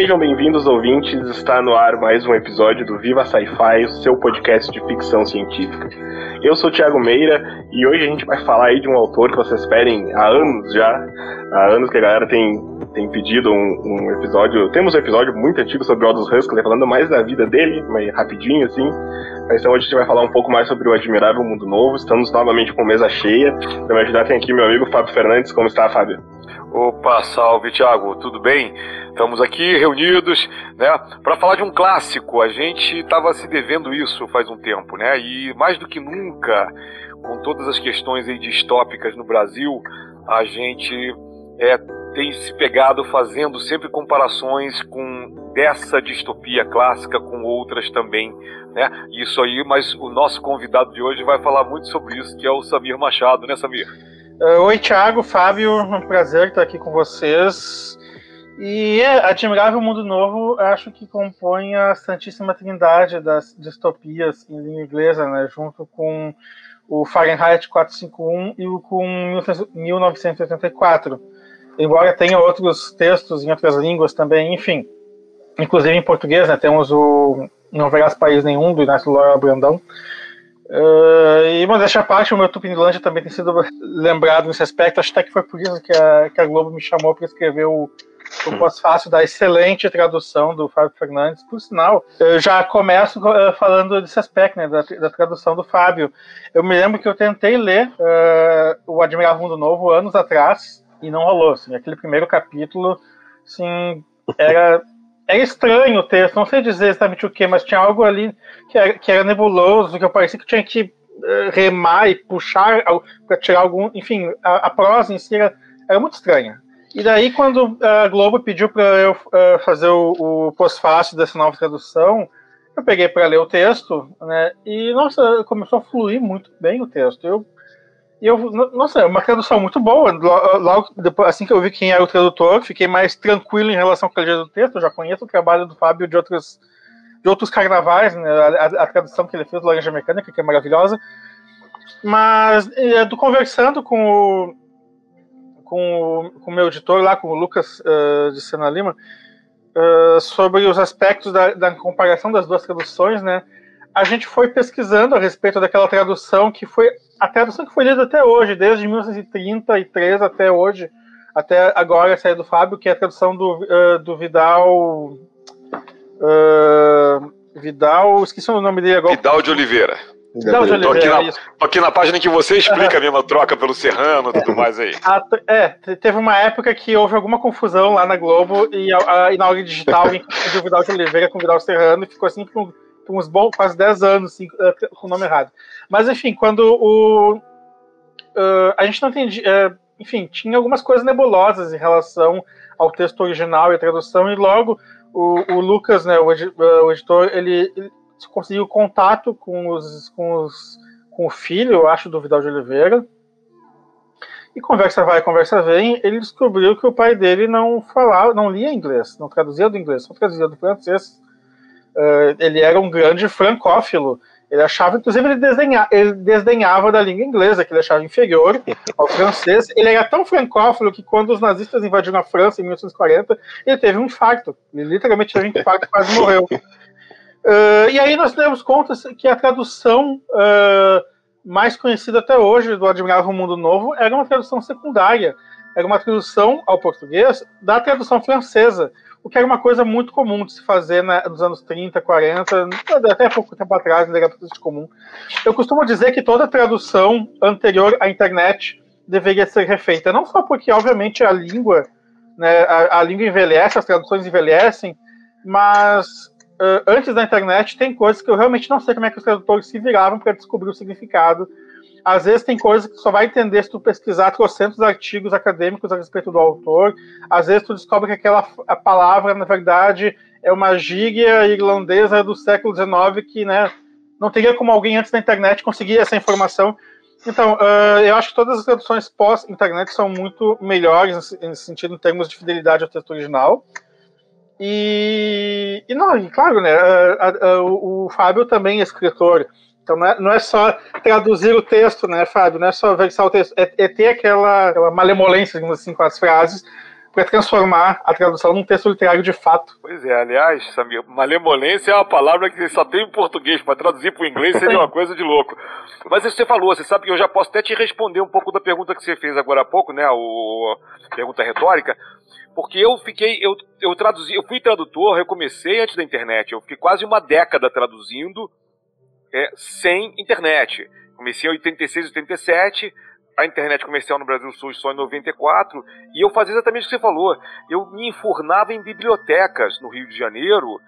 Sejam bem-vindos, ouvintes. Está no ar mais um episódio do Viva Sci-Fi, o seu podcast de ficção científica. Eu sou o Thiago Meira e hoje a gente vai falar aí de um autor que vocês esperem há anos já. Há anos que a galera tem, tem pedido um, um episódio. Temos um episódio muito antigo sobre o Aldous Huxley, falando mais da vida dele, mas rapidinho assim. Mas então hoje a gente vai falar um pouco mais sobre o Admirável Mundo Novo. Estamos novamente com mesa cheia. Para me ajudar tem aqui meu amigo Fábio Fernandes. Como está, Fábio? Opa, salve Thiago, tudo bem? Estamos aqui reunidos, né, para falar de um clássico. A gente estava se devendo isso faz um tempo, né? E mais do que nunca, com todas as questões aí distópicas no Brasil, a gente é, tem se pegado fazendo sempre comparações com dessa distopia clássica com outras também, né? Isso aí, mas o nosso convidado de hoje vai falar muito sobre isso, que é o Samir Machado, né, Samir? Uh, oi, Thiago, Fábio, um prazer estar aqui com vocês. E é, Admirável Mundo Novo, acho que compõe a Santíssima Trindade das distopias em língua inglesa, né, junto com o Fahrenheit 451 e o com 1984. Embora tenha outros textos em outras línguas também, enfim. Inclusive em português, né, temos o Não Verás País Nenhum, do Inácio Lora Brandão. Uh, e, mas deixa a parte, o meu Tupinilândia também tem sido lembrado nesse aspecto. Acho até que foi por isso que a, que a Globo me chamou para escrever o, o pós-fácil da excelente tradução do Fábio Fernandes. Por sinal, eu já começo uh, falando desse aspecto, né, da, da, tradução do Fábio. Eu me lembro que eu tentei ler uh, o Admirável Mundo Novo anos atrás e não rolou. Assim, aquele primeiro capítulo, assim, era era estranho o texto, não sei dizer exatamente o que, mas tinha algo ali que era, que era nebuloso, que eu parecia que tinha que uh, remar e puxar para tirar algum. Enfim, a, a, prosa em si era, era, muito estranha. E daí, quando a Globo pediu para eu uh, fazer o, o pós-fácil dessa nova tradução, eu peguei para ler o texto, né? E nossa, começou a fluir muito bem o texto. Eu e eu, nossa, é uma tradução muito boa. Logo depois, assim que eu vi quem era o tradutor, fiquei mais tranquilo em relação à qualidade do texto. Eu já conheço o trabalho do Fábio de outros, de outros carnavais, né? a, a, tradução que ele fez do Laranja Mecânica, que é maravilhosa. Mas é, do conversando com o, com o, com o meu editor lá, com o Lucas uh, de Sena Lima, uh, sobre os aspectos da, da comparação das duas traduções, né? A gente foi pesquisando a respeito daquela tradução que foi a tradução que foi lida até hoje, desde 1933 até hoje, até agora sair do Fábio, que é a tradução do, uh, do Vidal. Uh, Vidal, esqueci o nome dele agora. Vidal de Oliveira. Vidal de Oliveira. Tô aqui, na, tô aqui na página que você explica a mesma troca pelo Serrano e tudo mais aí. é, teve uma época que houve alguma confusão lá na Globo e, a, e na hora digital alguém confundiu Vidal de Oliveira com o Vidal Serrano e ficou assim com uns bons, quase 10 anos assim, eh, com o nome errado. Mas enfim, quando o. Uh, a gente não entendia. Uh, enfim, tinha algumas coisas nebulosas em relação ao texto original e a tradução, e logo o, o Lucas, né, o, o editor, ele, ele, conseguiu contato com, os, com, os, com o filho, eu acho, do Vidal de Oliveira. E conversa vai, conversa vem, ele descobriu que o pai dele não falava, não lia inglês, não traduzia do inglês, só traduzia do francês uh, ele era um grande francófilo. Ele achava, inclusive, ele, desenha, ele desdenhava da língua inglesa, que ele achava inferior ao francês. Ele era tão francófilo que, quando os nazistas invadiram a França em 1940, ele teve um infarto. Ele literalmente teve um infarto e quase morreu. Uh, e aí nós demos conta que a tradução uh, mais conhecida até hoje do Admirável Mundo Novo era uma tradução secundária. Era uma tradução ao português da tradução francesa o que era uma coisa muito comum de se fazer né, nos anos 30, 40, até pouco tempo atrás, ainda era bastante comum. Eu costumo dizer que toda tradução anterior à internet deveria ser refeita, não só porque, obviamente, a língua, né, a, a língua envelhece, as traduções envelhecem, mas uh, antes da internet tem coisas que eu realmente não sei como é que os tradutores se viravam para descobrir o significado às vezes tem coisas que só vai entender se tu pesquisar trocentos artigos acadêmicos a respeito do autor. Às vezes tu descobre que aquela palavra, na verdade, é uma gíria irlandesa do século XIX que, né, não teria como alguém antes da internet conseguir essa informação. Então, uh, eu acho que todas as traduções pós-internet são muito melhores nesse sentido, em termos de fidelidade ao texto original. E, e não, e claro, né, uh, uh, o, Fábio também é escritor, então não é, não é, só traduzir o texto, né, Fábio? Não é só versar o texto, é, é ter aquela, aquela malemolência, digamos assim, com as frases, para transformar a tradução num texto literário de fato. Pois é, aliás, Samir, malemolência é uma palavra que só tem em português, para traduzir para o inglês seria uma coisa de louco. Mas isso você falou, você sabe que eu já posso até te responder um pouco da pergunta que você fez agora há pouco, né, o pergunta retórica, porque eu fiquei, eu, eu traduzi, eu fui tradutor, eu comecei antes da internet, eu fiquei quase uma década traduzindo é, sem internet. Comecei em 86, 87, a internet comercial no Brasil surge só em 94, e eu fazia exatamente o que você falou. Eu me enfurnava em bibliotecas no Rio de Janeiro.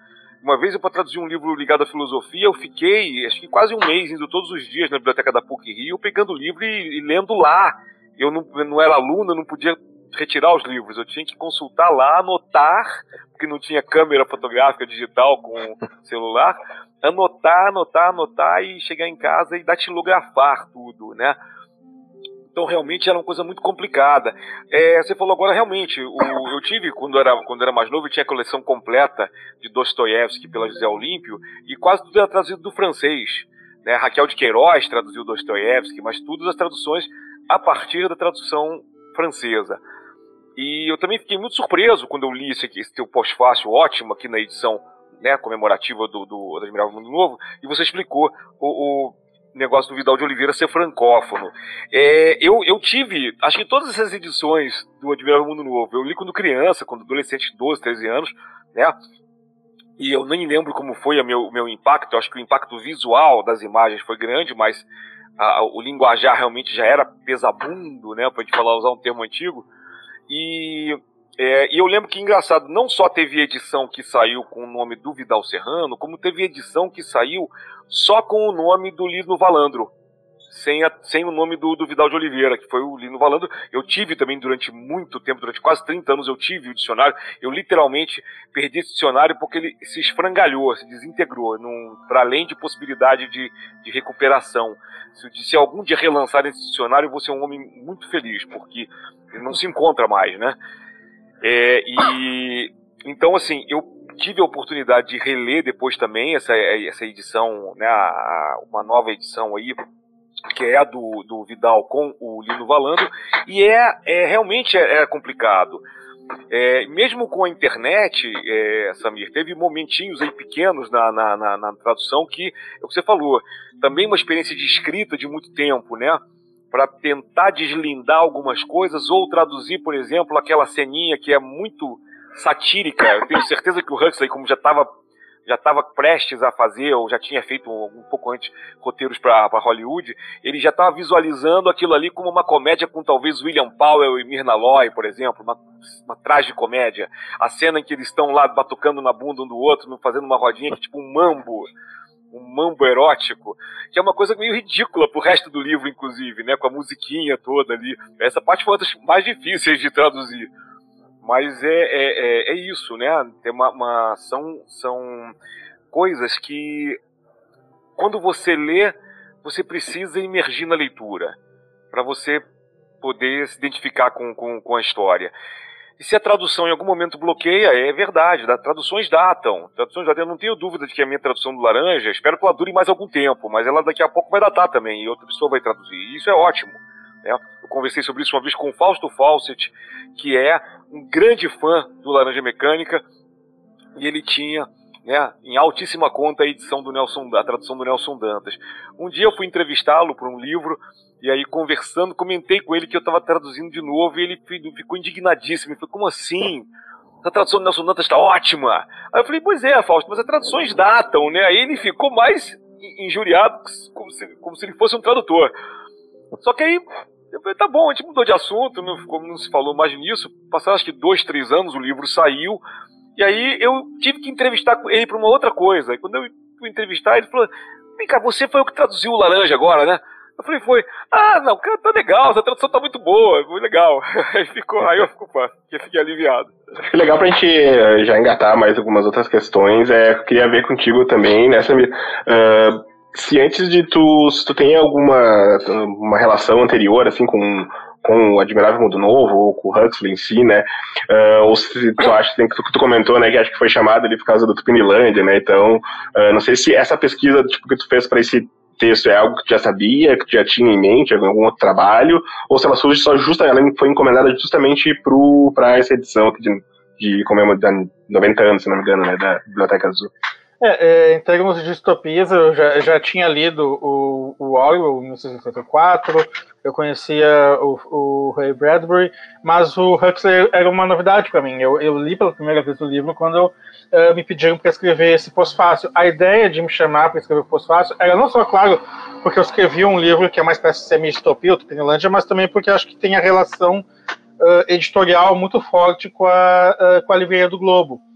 Uma vez eu para traduzir um livro ligado à filosofia, eu fiquei, acho que quase um mês indo todos os dias na biblioteca da PUC Rio, pegando o livro e, e lendo lá. Eu não, não era aluno, não podia retirar os livros, eu tinha que consultar lá, anotar, porque não tinha câmera fotográfica digital com celular, anotar, anotar, anotar e chegar em casa e datilografar tudo, né? Então realmente era uma coisa muito complicada. É, você falou agora realmente, o, eu tive quando era quando era mais novo, eu tinha a coleção completa de Dostoiévski pela José Olímpio e quase tudo era traduzido do francês. Né? Raquel de Queiroz traduziu Dostoiévski, mas todas as traduções a partir da tradução francesa. E eu também fiquei muito surpreso quando eu li esse, esse teu pós-fácil ótimo aqui na edição né, comemorativa do, do, Admirável Mundo Novo, e você explicou o, o negócio do Vidal de Oliveira ser francófono. É, eu, eu tive, acho que todas essas edições do Admirável Mundo Novo, eu li quando criança, quando adolescente de 12, 13 anos, né? E eu nem lembro como foi o meu, meu impacto, eu acho que o impacto visual das imagens foi grande, mas a, o linguajar realmente já era pesabundo, né? Pra gente falar, usar um termo antigo. E, é, e eu lembro que, engraçado, não só teve edição que saiu com o nome do Vidal Serrano, como teve edição que saiu só com o nome do Lino Valandro. Sem, a, sem o nome do, do, Vidal de Oliveira, que foi o Lino Valandro. Eu tive também durante muito tempo, durante quase 30 anos, eu tive o dicionário. Eu literalmente perdi esse dicionário porque ele se esfrangalhou, se desintegrou, para além de possibilidade de, de recuperação. Se, se algum dia relançar esse dicionário, eu vou ser um homem muito feliz, porque ele não se encontra mais, né? É, e então, assim, eu tive a oportunidade de reler depois também essa, essa edição, né, uma nova edição aí, que é a do, do Vidal com o Lino Valando, e é, é realmente é, é complicado. É, mesmo com a internet, é, Samir, teve momentinhos aí pequenos na, na, na, na, tradução que, é o que você falou, também uma experiência de escrita de muito tempo, né? Para tentar deslindar algumas coisas ou traduzir, por exemplo, aquela ceninha que é muito satírica. Eu tenho certeza que o Huxley, como já estava já estava prestes a fazer, ou já tinha feito um, um pouco antes roteiros para Hollywood, ele já estava visualizando aquilo ali como uma comédia com talvez William Powell e Myrna Loy, por exemplo, uma, uma comédia A cena em que eles estão lá batucando na bunda um do outro, fazendo uma rodinha que é tipo um mambo um mambo erótico, que é uma coisa meio ridícula pro resto do livro, inclusive, né? Com a musiquinha toda ali. Essa parte foi uma das mais difíceis de traduzir. Mas é, é, é, é isso, né? Tem uma, uma, são, são coisas que, quando você lê, você precisa emergir na leitura, para você poder se identificar com, com, com a história. E se a tradução em algum momento bloqueia, é verdade, da, traduções datam. Traduções datam. Eu não tenho dúvida de que a minha tradução do Laranja, espero que ela dure mais algum tempo, mas ela daqui a pouco vai datar também, e outra pessoa vai traduzir. E isso é ótimo. Né? Eu conversei sobre isso uma vez com o Fausto Fawcett, que é um grande fã do Laranja Mecânica, e ele tinha né, em altíssima conta a edição do Nelson, a tradução do Nelson Dantas. Um dia eu fui entrevistá-lo por um livro e aí conversando comentei com ele que eu estava traduzindo de novo e ele ficou indignadíssimo. Ele falou: "Como assim? A tradução do Nelson Dantas está ótima". Aí eu falei: "Pois é, Fausto, mas as traduções datam, né?". Aí ele ficou mais injuriado como se, como se ele fosse um tradutor. Só que aí falei, tá bom, a gente mudou de assunto, não, não se falou mais nisso. Passaram acho que dois, três anos, o livro saiu. E aí eu tive que entrevistar ele para uma outra coisa. E quando eu fui entrevistar, ele falou: Vem cá, você foi o que traduziu o laranja agora, né? Eu falei, foi. Ah, não, cara, tá legal, essa tradução tá muito boa, foi legal. Aí ficou, aí eu fico, pá, fiquei aliviado. Acho legal pra gente eh, já engatar mais algumas outras questões. É, eu queria ver contigo também, né, Samir? Uh, se antes de tu, se tu tem alguma uma relação anterior, assim, com, com o Admirável Mundo Novo, ou com o Huxley em si, né, uh, ou se tu acha, que tu, tu, comentou, né, que acho que foi chamado ali por causa do Tupinilândia, né, então, uh, não sei se essa pesquisa, tipo, que tu fez para esse texto é algo que tu já sabia, que tu já tinha em mente, algum outro trabalho, ou se ela surge só justa, ela foi encomendada justamente para essa edição de, de comemorar 90 anos, se não me engano, né, da Biblioteca Azul. É, é, em termos de distopias, eu já, já tinha lido o, o Orwell, em 1984, eu conhecia o, o Ray Bradbury, mas o Huxley era uma novidade para mim. Eu, eu, li pela primeira vez o livro quando uh, me pediram para escrever esse pós-fácil. A ideia de me chamar para escrever o pós-fácil era não só, claro, porque eu escrevi um livro que é mais espécie de semi-distopia, o Tupinilândia, mas também porque acho que tem a relação uh, editorial muito forte com a, uh, com a Livraria do Globo.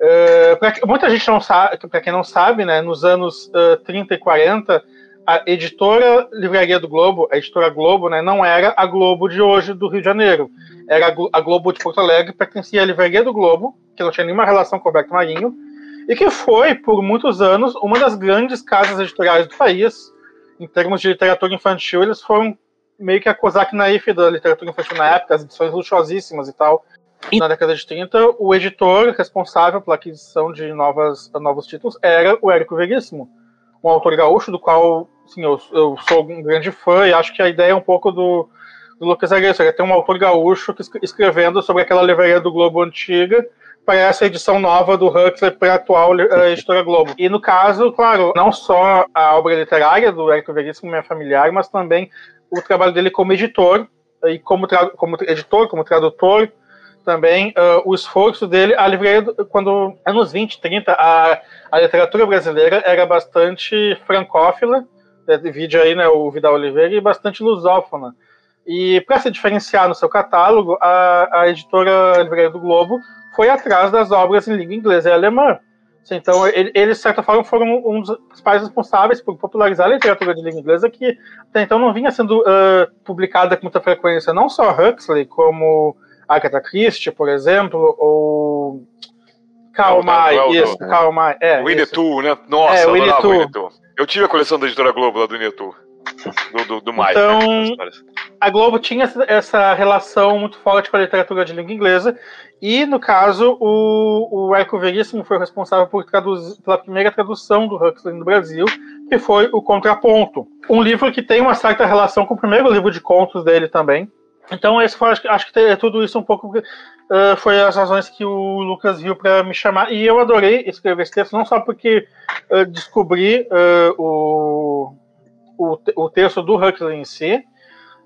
Uh, muita gente não sabe, para quem não sabe, né, nos anos uh, 30 e 40, a editora Livraria do Globo, a editora Globo, né, não era a Globo de hoje do Rio de Janeiro. Era a Globo de Porto Alegre, pertencia à Livraria do Globo, que não tinha nenhuma relação com o Roberto Marinho, e que foi, por muitos anos, uma das grandes casas editoriais do país. Em termos de literatura infantil, eles foram meio que a Cosac Naif da literatura infantil na época, as edições luxuosíssimas e tal. Na década de 30, o editor responsável pela aquisição de novas, novos títulos era o Érico Veríssimo, um autor gaúcho do qual sim, eu, eu, sou um grande fã e acho que a ideia é um pouco do, do Lucas Aguirre, ele tem um autor gaúcho que, escrevendo sobre aquela livraria do Globo antiga para essa edição nova do Huxley para a atual uh, editora Globo. E no caso, claro, não só a obra literária do Érico Veríssimo é familiar, mas também o trabalho dele como editor, e como, como editor, como tradutor, também uh, o esforço dele. A livraria, quando anos 20, 30, a, a literatura brasileira era bastante francófila, né, vídeo aí, né, o Vidal Oliveira, e bastante lusófona. E para se diferenciar no seu catálogo, a, a editora Livraria do Globo foi atrás das obras em língua inglesa e alemã. Então, eles, de certa forma, foram um dos principais responsáveis por popularizar a literatura de língua inglesa, que até então não vinha sendo uh, publicada com muita frequência, não só Huxley, como Agatha Christie, por exemplo, ou Karl May, isso, Karl May, é. Winnetou, né? Nossa, é, Winnetou. Winnetou. Eu tive a coleção da editora Globo lá do Winnetou. Do, do, do Mai, então, né, a Globo tinha essa relação muito forte com a literatura de língua inglesa, e no caso, o, o Eco Veríssimo foi responsável por traduzir, pela primeira tradução do Huxley no Brasil, que foi o Contraponto. Um livro que tem uma certa relação com o primeiro livro de contos dele também, então, esse foi, acho, acho que é tudo isso um pouco uh, foi as razões que o Lucas viu para me chamar. E eu adorei escrever esse texto, não só porque uh, descobri uh, o, o, o, texto do Huxley em si,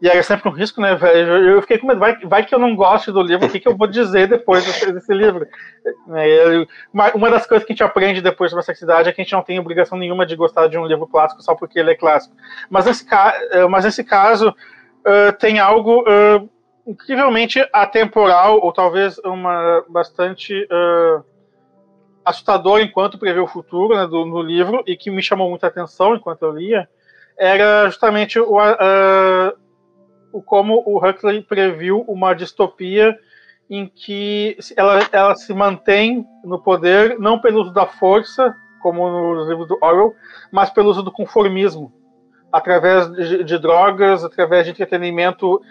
e era sempre um risco, né? Eu fiquei com medo, vai, vai que eu não gosto do livro, o que, que eu vou dizer depois desse, desse livro? É, uma, das coisas que a gente aprende depois de uma cidade é que a gente não tem obrigação nenhuma de gostar de um livro clássico só porque ele é clássico. Mas nesse, mas nesse caso uh, tem algo uh, incrivelmente atemporal, ou talvez uma bastante uh, assustador enquanto prevê o futuro né, do, no livro, e que me chamou muita atenção enquanto eu lia, era justamente o, o como o Huxley previu uma distopia em que ela, ela se mantém no poder não pelo uso da força, como nos livros do Orwell, mas pelo uso do conformismo através de, de drogas, através de entretenimento uh,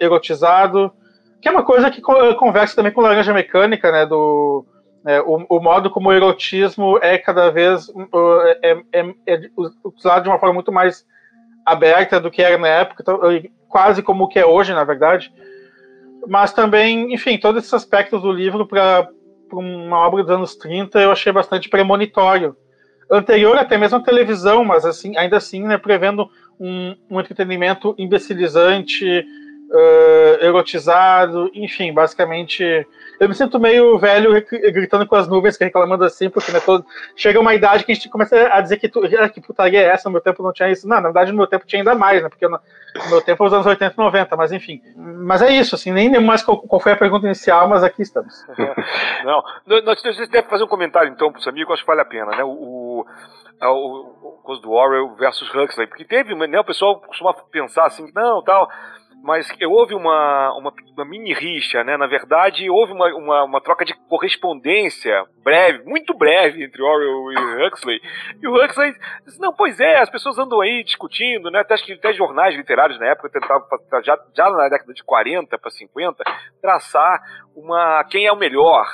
erotizado, que é uma coisa que conversa também com Laranja Mecânica, né, do é, o, o, modo como o erotismo é cada vez uh, é, é, é, usado de uma forma muito mais aberta do que era na época, então, quase como o que é hoje, na verdade. Mas também, enfim, todos esses aspectos do livro para uma obra dos anos 30 eu achei bastante premonitório anterior até mesmo à televisão, mas assim, ainda assim, né, prevendo um, um entretenimento imbecilizante, uh, erotizado, enfim, basicamente. Eu me sinto meio velho gritando com as nuvens, reclamando assim, porque né, todo... chega uma idade que a gente começa a dizer que, tu... Ah, que putaria é essa, no meu tempo não tinha isso. Não, na verdade, no meu tempo tinha ainda mais, né? Porque no meu tempo é os anos 80 e 90, mas enfim. Mas é isso, assim, nem lembro mais qual, qual foi a pergunta inicial, mas aqui estamos. não, nós devemos fazer um comentário então para os amigos, acho que vale a pena, né? O, o, coisa do Orwell versus Huxley, porque teve, né, o pessoal costuma pensar assim, não, tal mas houve uma, uma, uma, mini rixa, né? Na verdade, houve uma, uma, uma, troca de correspondência breve, muito breve, entre Orwell e Huxley. E o Huxley disse, não, pois é, as pessoas andam aí discutindo, né? Até, até jornais literários na época tentavam, já, já na década de 40 para 50, traçar uma quem é o melhor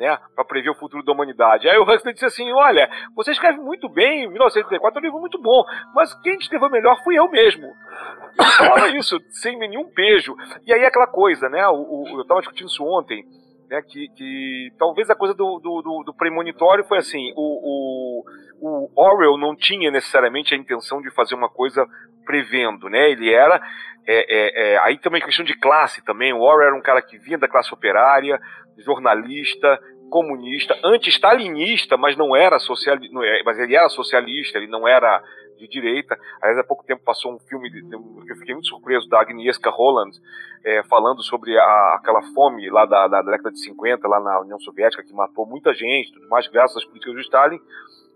né, para prever o futuro da humanidade. Aí o Huxley disse assim: Olha, você escreve muito bem, 1984 é um livro muito bom, mas quem escreveu melhor fui eu mesmo. Ele falava isso, sem nenhum beijo. E aí aquela coisa, né? O, o, eu estava discutindo isso ontem, né? Que, que talvez a coisa do, do, do, do premonitório foi assim: o, o, o Orwell não tinha necessariamente a intenção de fazer uma coisa prevendo, né? Ele era é, é, é, aí também questão de classe também. O Orwell era um cara que vinha da classe operária, jornalista, comunista, anti-stalinista, mas não era socialista, mas ele era socialista, ele não era de direita. Aliás, há pouco tempo passou um filme, que eu fiquei muito surpreso, da Agnieszka Holland, é, falando sobre a, aquela fome lá da, da, década de 50, lá na União Soviética, que matou muita gente, tudo mais, graças às políticas do Stalin.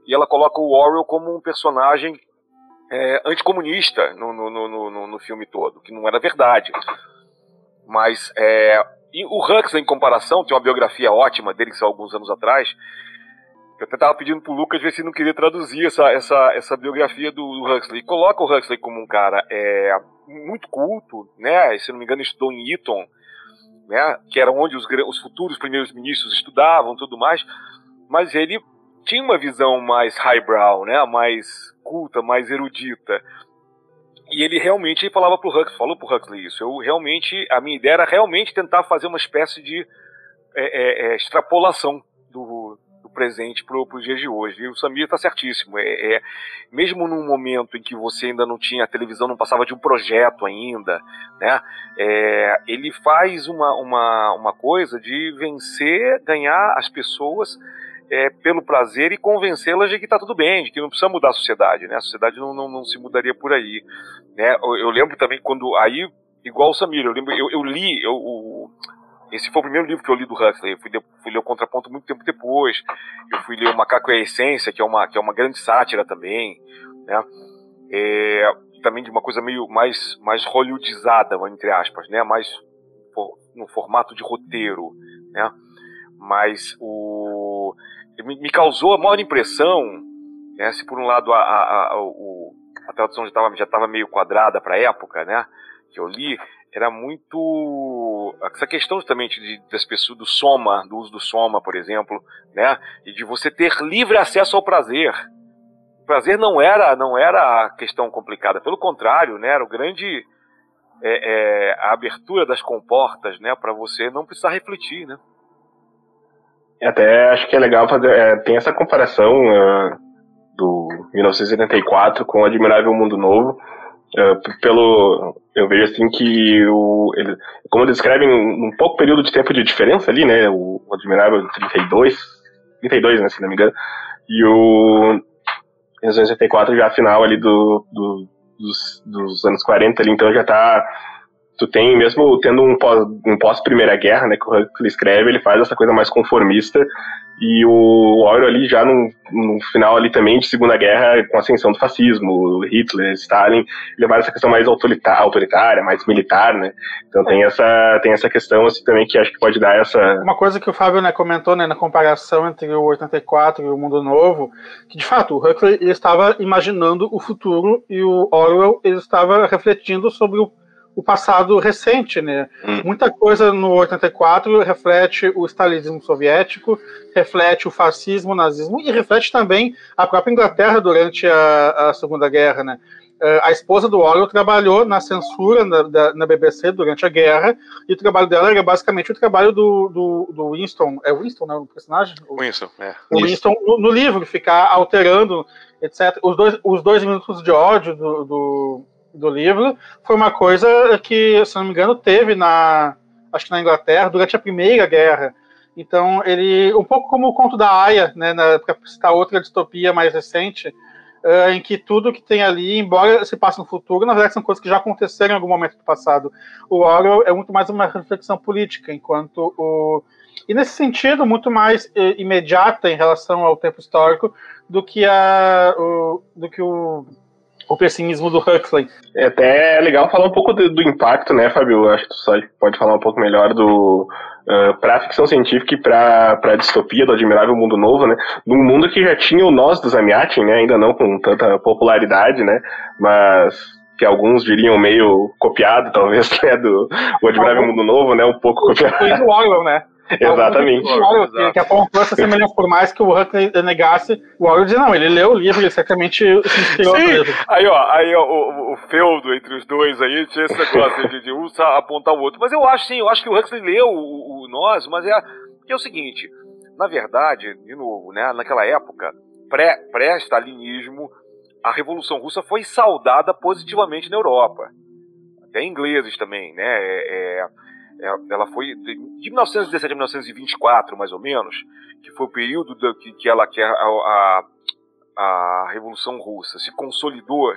E ela coloca o Orwell como um personagem é, anticomunista no, no, no, no, filme todo, que não era verdade. Mas é, o Huxley, em comparação, tem uma biografia ótima dele que saiu alguns anos atrás. Eu até estava pedindo pro Lucas ver se não queria traduzir essa, essa, essa biografia do, Huxley. E coloca o Huxley como um cara é, muito culto, né? Se não me engano, estudou em Eton, né? Que era onde os, os futuros primeiros ministros estudavam, tudo mais. Mas ele tinha uma visão mais highbrow, né? Mais culta, mais erudita. E ele realmente falava pro Huxley, falou pro Huxley isso. Eu realmente, a minha ideia era realmente tentar fazer uma espécie de é, é, é extrapolação do, do presente pro, pro dias de hoje. E o Samir tá certíssimo. É, é, mesmo num momento em que você ainda não tinha, a televisão não passava de um projeto ainda, né? É, ele faz uma, uma, uma coisa de vencer, ganhar as pessoas é, pelo prazer e convencê-las de que está tudo bem, de que não precisa mudar a sociedade, né? A sociedade não, não, não se mudaria por aí, né? Eu, eu, lembro também quando aí, igual o Samir, eu lembro, eu, eu li, eu, o, esse foi o primeiro livro que eu li do Huxley. Eu fui, fui, ler o Contraponto muito tempo depois. Eu fui ler o Macaco e a Essência, que é uma, que é uma grande sátira também, né? É, também de uma coisa meio mais, mais hollywoodizada, entre aspas, né? Mais for, no formato de roteiro, né? Mas o me causou a maior impressão, né, se por um lado a, a, a, o, a tradução já estava já tava meio quadrada para a época, né, que eu li, era muito essa questão justamente de, das pessoas do soma, do uso do soma, por exemplo, né, e de você ter livre acesso ao prazer. O prazer não era não era a questão complicada, pelo contrário, né, era o grande é, é, a abertura das comportas, né, para você não precisar refletir, né. Até acho que é legal fazer. É, tem essa comparação uh, do 1984 com o Admirável Mundo Novo. Uh, pelo eu vejo assim que o ele, como eles escrevem um, um, pouco período de tempo de diferença ali né o, o Admirável 32 32 né se não me engano e o 1984 já final ali do, do dos, dos, anos 40 ali então já está tu tem, mesmo tendo um pós, um pós Primeira Guerra, né, que o Huxley escreve, ele faz essa coisa mais conformista, e o Orwell ali já no, no, final ali também de Segunda Guerra, com a ascensão do fascismo, Hitler, Stalin, levar essa questão mais autoritária, autoritária, mais militar, né, então tem essa, tem essa questão assim também que acho que pode dar essa... Uma coisa que o Fábio né, comentou, né, na comparação entre o 84 e o Mundo Novo, que de fato o Huxley ele estava imaginando o futuro e o Orwell ele estava refletindo sobre o o passado recente, né? Hum. Muita coisa no 84 reflete o stalinismo soviético, reflete o fascismo, o nazismo e reflete também a própria Inglaterra durante a, a Segunda Guerra, né? Eh, a esposa do Orwell trabalhou na censura na, da, na, BBC durante a guerra, e o trabalho dela era basicamente o trabalho do, do, do Winston. É Winston, né? O personagem? Winston, é. O Winston no, no livro, ficar alterando, etc. Os dois, os dois minutos de ódio do, do do livro foi uma coisa que, se não me engano, teve na acho que na Inglaterra durante a Primeira Guerra. Então ele um pouco como o conto da Aya, né, para citar outra distopia mais recente, uh, em que tudo que tem ali, embora se passe no futuro, na verdade são coisas que já aconteceram em algum momento do passado. O Orwell é muito mais uma reflexão política, enquanto o e nesse sentido muito mais eh, imediata em relação ao tempo histórico do que a o, do que o o pessimismo do Huxley. É até legal falar um pouco do, do impacto, né, Fábio? Acho que tu só pode falar um pouco melhor do. Uh, para a ficção científica e para a distopia do Admirável Mundo Novo, né? Num mundo que já tinha o Nós dos Amiatin, né? Ainda não com tanta popularidade, né? Mas que alguns diriam meio copiado, talvez, né? Do o Admirável Mundo Novo, né? Um pouco copiado. O Orwell, né? Exatamente. Que, que apontou essa semelhança, por mais que o Huxley negasse, o Orwell dizia, não, ele leu o livro, ele certamente se inspirou Sim. Aí, ó, aí ó, o, o feudo entre os dois aí tinha esse negócio de, de um apontar o outro. Mas eu acho sim, eu acho que o Huxley leu o, o Nós, mas é, é o seguinte, na verdade, de novo, né, naquela época, pré-stalinismo, pré a Revolução Russa foi saudada positivamente na Europa. Até ingleses também, né? É, é ela foi de 1917 a 1924, mais ou menos, que foi o período que, que, ela, que a, a, a Revolução Russa se consolidou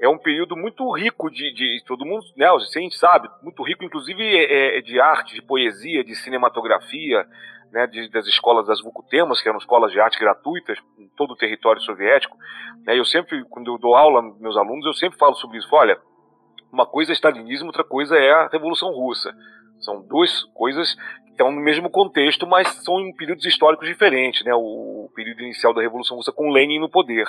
é um período muito rico de, de todo mundo, né, a gente sabe, muito rico, inclusive é, é, de arte, de poesia, de cinematografia, né, de, das escolas das Vucutemas, que eram escolas de arte gratuitas em todo o território soviético. Né, eu sempre, quando eu dou aula meus alunos, eu sempre falo sobre isso. Olha, uma coisa é stalinismo, outra coisa é a Revolução Russa. São duas coisas que estão no mesmo contexto, mas são em períodos históricos diferentes, né? O, período inicial da Revolução Russa com Lenin no poder.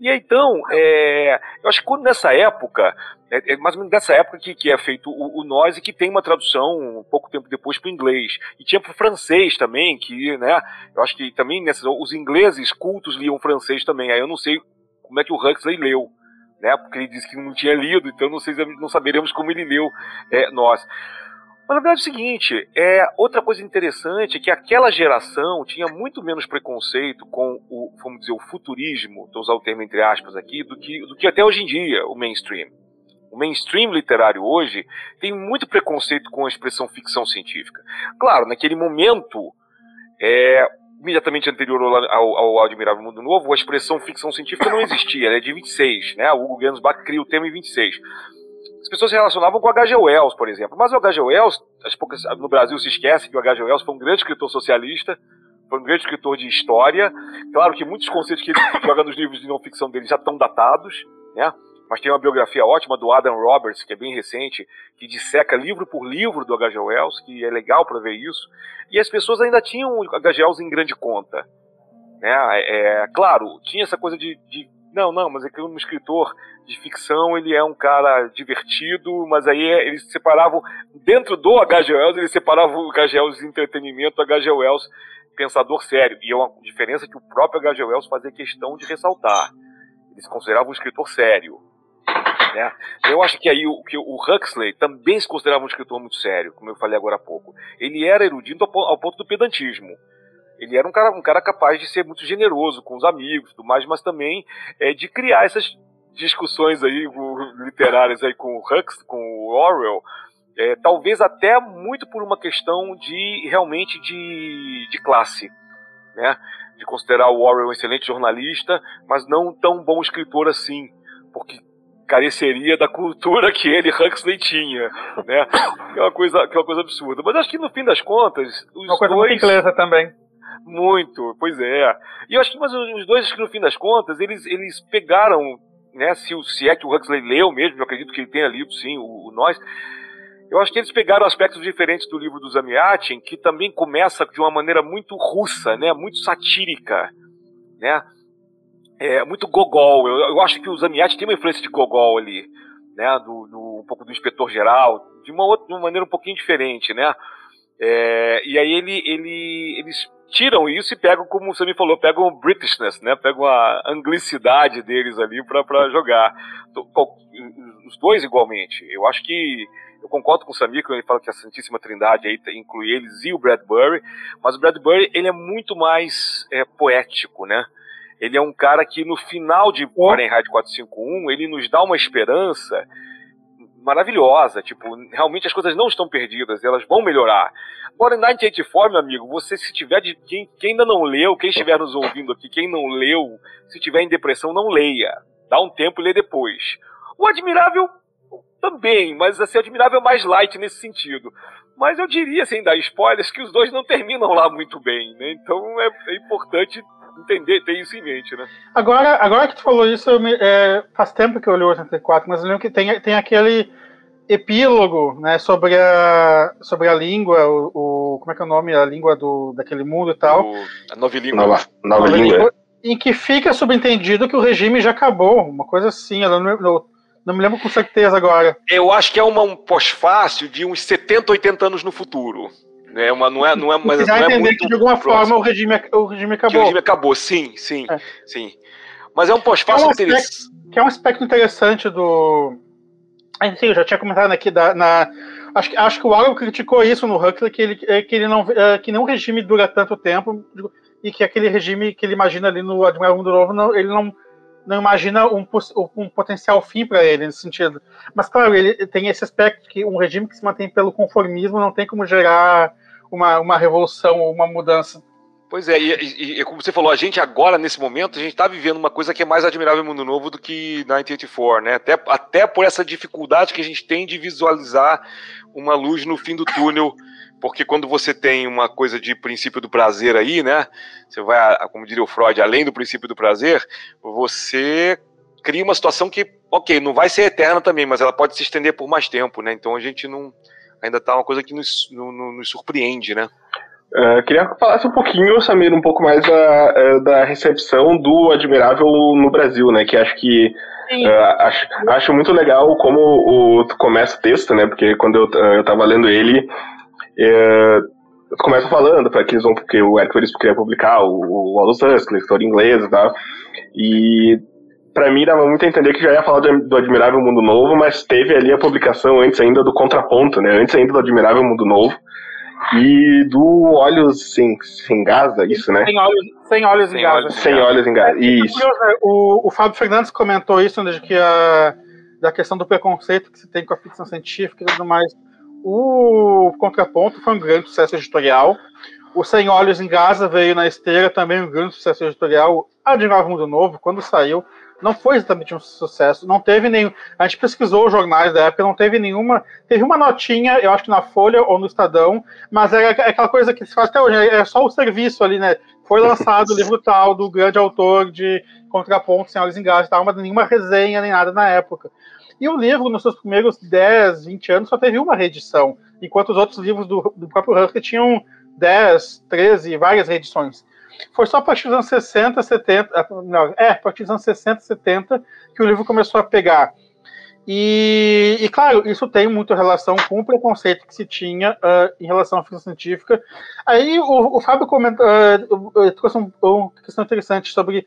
E então, é, eu acho que quando nessa época, é, é, mais ou menos nessa época que, que é feito o, o e que tem uma tradução um pouco tempo depois para o inglês. E tinha para o francês também, que, né? Eu acho que também nessas, os ingleses cultos liam francês também. Aí eu não sei como é que o Huxley leu né? Porque ele disse que não tinha lido, então não, sei, não saberemos como ele leu é, nós. Mas na verdade é o seguinte, é, outra coisa interessante é que aquela geração tinha muito menos preconceito com o, vamos dizer, o futurismo, estou usando o termo entre aspas aqui, do que, do que até hoje em dia o mainstream. O mainstream literário hoje tem muito preconceito com a expressão ficção científica. Claro, naquele momento, é, imediatamente anterior ao, ao, Admirável Mundo Novo, a expressão ficção científica não existia, ela é de 26, né? O Hugo Gernsback cria o termo em 26 as pessoas se relacionavam com H.G. Wells, por exemplo. Mas o H.G. Wells, as poucas, no Brasil se esquece que o H.G. Wells foi um grande escritor socialista, foi um grande escritor de história. Claro que muitos conceitos que ele joga nos livros de não ficção dele já estão datados, né? Mas tem uma biografia ótima do Adam Roberts, que é bem recente, que disseca livro por livro do H.G. Wells, que é legal para ver isso. E as pessoas ainda tinham o H.G. Wells em grande conta. Né? É, é, claro, tinha essa coisa de, de não, não, mas é que um escritor de ficção ele é um cara divertido, mas aí eles separavam, dentro do H.G. Wells, eles separavam o H.G. Wells entretenimento do H.G. Wells pensador sério. E é uma diferença que o próprio H.G. Wells fazia questão de ressaltar. Ele se considerava um escritor sério. Né? Eu acho que aí o, que o Huxley também se considerava um escritor muito sério, como eu falei agora há pouco. Ele era erudito ao, ponto do pedantismo ele era um cara, um cara capaz de ser muito generoso com os amigos, tudo mais, mas também é, de criar essas discussões aí literárias aí com o Hux, com o Orwell, é, talvez até muito por uma questão de realmente de, de classe, né? De considerar o Orwell um excelente jornalista, mas não tão bom escritor assim, porque careceria da cultura que ele, Huxley, tinha, né? Que é uma coisa, que é uma coisa absurda. Mas acho que no fim das contas, os uma coisa dois... muito inglesa também. Muito, pois é. E eu acho que mas os dois, acho que no fim das contas, eles, eles pegaram, né, se, se é que o Huxley leu mesmo, eu acredito que ele tenha lido sim, o, o Nós, eu acho que eles pegaram aspectos diferentes do livro do Zamiatin, que também começa de uma maneira muito russa, né, muito satírica, né, é, muito gogol. Eu, eu acho que o Zamiatin tem uma influência de gogol ali, né, do, do um pouco do inspetor geral, de uma, outra, de uma maneira um pouquinho diferente, né, é, e aí ele, ele, eles tiram isso e pegam, como você me falou, pegam o Britishness, né? Pegam a anglicidade deles ali para jogar. Os dois igualmente. Eu acho que eu concordo com o Samir quando ele fala que a Santíssima Trindade aí inclui eles e o Bradbury, mas o Bradbury ele é muito mais é, poético, né? Ele é um cara que no final de Fahrenheit 451 ele nos dá uma esperança maravilhosa. Tipo, realmente as coisas não estão perdidas, elas vão melhorar. Agora, em 1984, meu amigo, você se tiver de. Quem, quem ainda não leu, quem estiver nos ouvindo aqui, quem não leu, se tiver em depressão, não leia. Dá um tempo e lê depois. O Admirável também, mas assim, o Admirável é mais light nesse sentido. Mas eu diria, sem dar spoilers, que os dois não terminam lá muito bem, né? Então é, é importante entender, ter isso em mente, né? Agora, agora que tu falou isso, me, é, faz tempo que eu li o 84, mas eu lembro que tem, tem aquele epílogo, né, sobre a, sobre a língua, o, o como é que é o nome, a língua do, daquele mundo e tal. O, a nova língua. Nova, nova, nova língua. língua. Em que fica subentendido que o regime já acabou, uma coisa assim, eu não, não, não me lembro com certeza agora. Eu acho que é uma, um pós-fácil de uns 70, 80 anos no futuro. Né? Uma, não é, não é, mas não é entender muito que de alguma próximo. forma o regime, o regime acabou. Que o regime acabou, sim, sim, É. sim. Mas é um pós-fácil É um interessante. que é um aspecto interessante do. Enfim, eu já tinha comentado aqui da, na. Acho, que- acho que o Orwell criticou isso no Huxley, que ele, é, que ele não é, que nenhum regime dura tanto tempo e que aquele regime que ele imagina ali no Admirável Mundo Novo, não, ele não, não imagina um, um potencial fim para ele nesse sentido. Mas claro, ele tem esse aspecto que um regime que se mantém pelo conformismo não tem como gerar uma, uma revolução ou uma mudança. Pois é, e, e- como você falou, a gente agora, nesse momento, a gente está vivendo uma coisa que é mais admirável no Mundo Novo do que 1984, né? Até, até por essa dificuldade que a gente tem de visualizar uma luz no fim do túnel, porque quando você tem uma coisa de princípio do prazer aí, né? Você vai, como diria o Freud, além do princípio do prazer, você cria uma situação que, ok, não vai ser eterna também, mas ela pode se estender por mais tempo, né? Então a gente não. Ainda tá uma coisa que nos, no- no- nos surpreende, né? Uh, queria que falasse um pouquinho, Samir, um pouco mais da, eh, da recepção do Admirável no Brasil, né? Que acho que uh, acho, acho muito legal como o, tu começa o texto, né? Porque quando eu, uh, eu tava lendo ele, eh, tu começa falando para que eles vão, porque o Eric Veríssimo queria publicar o, o Aldous Huxley, história inglesa e tal. E pra mim dava muito a entender que já ia falar do, do Admirável Mundo Novo, mas teve ali a publicação antes ainda do Contraponto, né? Antes ainda do Admirável Mundo Novo. E do Olhos Sem, sem Gaza, isso, né? Sem olhos, sem olhos Sem em Gaza. Sem Olhos em Gaza, isso. Curioso, né? O, o Fábio Fernandes comentou isso, né, de que a, da questão do preconceito que se tem com a ficção científica e tudo mais. O Contraponto foi um grande sucesso editorial. O Sem Olhos em Gaza veio na esteira, também um grande sucesso editorial. Admirável Mundo Novo, quando saiu, não foi exatamente um sucesso. Não teve nenhum. A gente pesquisou os jornais da época, não teve nenhuma. Teve uma notinha, eu acho que na Folha ou no Estadão, mas era aquela coisa que se faz até hoje, é só o serviço ali, né? Foi lançado o livro tal do grande autor de Contraponto, em Gaza e tal, mas nenhuma resenha nem nada na época. E o livro, nos seus primeiros 10, 20 anos, só teve uma reedição, enquanto os outros livros do, do próprio Huxley tinham 10, 13, várias reedições. Foi só a partir dos anos 60, 70, não, é, a partir dos anos 60, 70, que o livro começou a pegar. E, e, claro, isso tem muita relação com o preconceito que se tinha uh, em relação à ficção científica. Aí o, o Fábio comenta, uh, trouxe um, uma questão interessante sobre